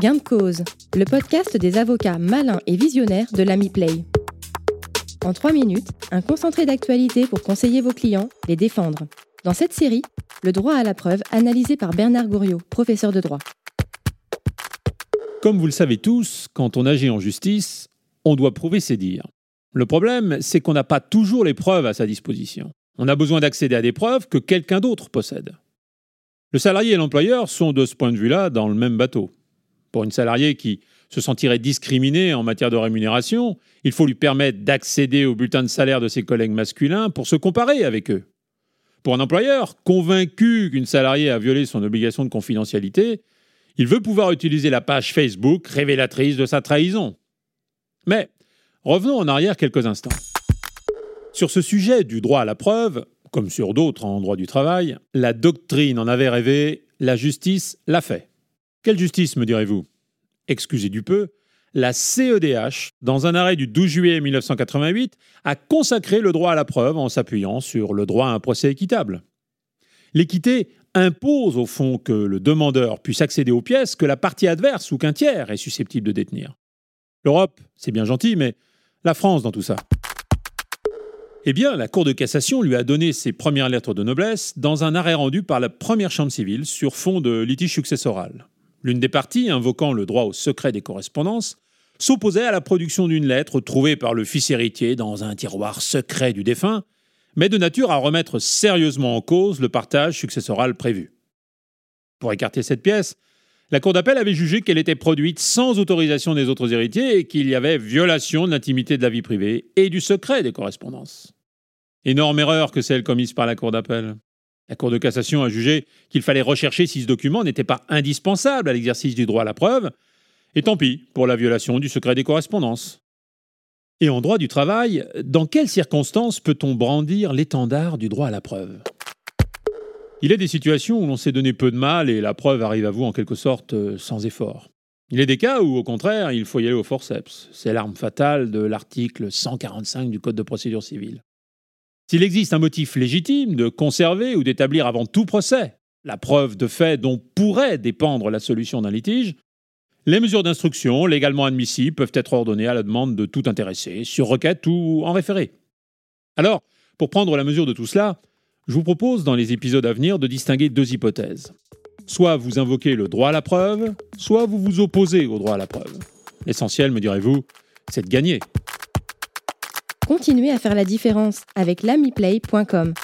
Gain de cause, le podcast des avocats malins et visionnaires de l'Ami Play. En trois minutes, un concentré d'actualité pour conseiller vos clients, les défendre. Dans cette série, le droit à la preuve analysé par Bernard Gouriot, professeur de droit. Comme vous le savez tous, quand on agit en justice, on doit prouver ses dires. Le problème, c'est qu'on n'a pas toujours les preuves à sa disposition. On a besoin d'accéder à des preuves que quelqu'un d'autre possède. Le salarié et l'employeur sont de ce point de vue-là dans le même bateau. Pour une salariée qui se sentirait discriminée en matière de rémunération, il faut lui permettre d'accéder au bulletin de salaire de ses collègues masculins pour se comparer avec eux. Pour un employeur, convaincu qu'une salariée a violé son obligation de confidentialité, il veut pouvoir utiliser la page Facebook révélatrice de sa trahison. Mais revenons en arrière quelques instants. Sur ce sujet du droit à la preuve, comme sur d'autres en droit du travail, la doctrine en avait rêvé, la justice l'a fait. Quelle justice, me direz-vous? Excusez du peu, la CEDH, dans un arrêt du 12 juillet 1988, a consacré le droit à la preuve en s'appuyant sur le droit à un procès équitable. L'équité impose au fond que le demandeur puisse accéder aux pièces que la partie adverse ou qu'un tiers est susceptible de détenir. L'Europe, c'est bien gentil, mais la France dans tout ça. Eh bien, la Cour de cassation lui a donné ses premières lettres de noblesse dans un arrêt rendu par la première chambre civile sur fond de litige successoral. L'une des parties, invoquant le droit au secret des correspondances, s'opposait à la production d'une lettre trouvée par le fils héritier dans un tiroir secret du défunt, mais de nature à remettre sérieusement en cause le partage successoral prévu. Pour écarter cette pièce, la Cour d'appel avait jugé qu'elle était produite sans autorisation des autres héritiers et qu'il y avait violation de l'intimité de la vie privée et du secret des correspondances. Énorme erreur que celle commise par la Cour d'appel. La Cour de cassation a jugé qu'il fallait rechercher si ce document n'était pas indispensable à l'exercice du droit à la preuve, et tant pis pour la violation du secret des correspondances. Et en droit du travail, dans quelles circonstances peut-on brandir l'étendard du droit à la preuve? Il est des situations où l'on s'est donné peu de mal et la preuve arrive à vous en quelque sorte euh, sans effort. Il est des cas où, au contraire, il faut y aller au forceps. C'est l'arme fatale de l'article 145 du Code de procédure civile. S'il existe un motif légitime de conserver ou d'établir avant tout procès la preuve de fait dont pourrait dépendre la solution d'un litige, les mesures d'instruction légalement admissibles peuvent être ordonnées à la demande de tout intéressé, sur requête ou en référé. Alors, pour prendre la mesure de tout cela, je vous propose dans les épisodes à venir de distinguer deux hypothèses. Soit vous invoquez le droit à la preuve, soit vous vous opposez au droit à la preuve. L'essentiel, me direz-vous, c'est de gagner. Continuez à faire la différence avec l'amiplay.com.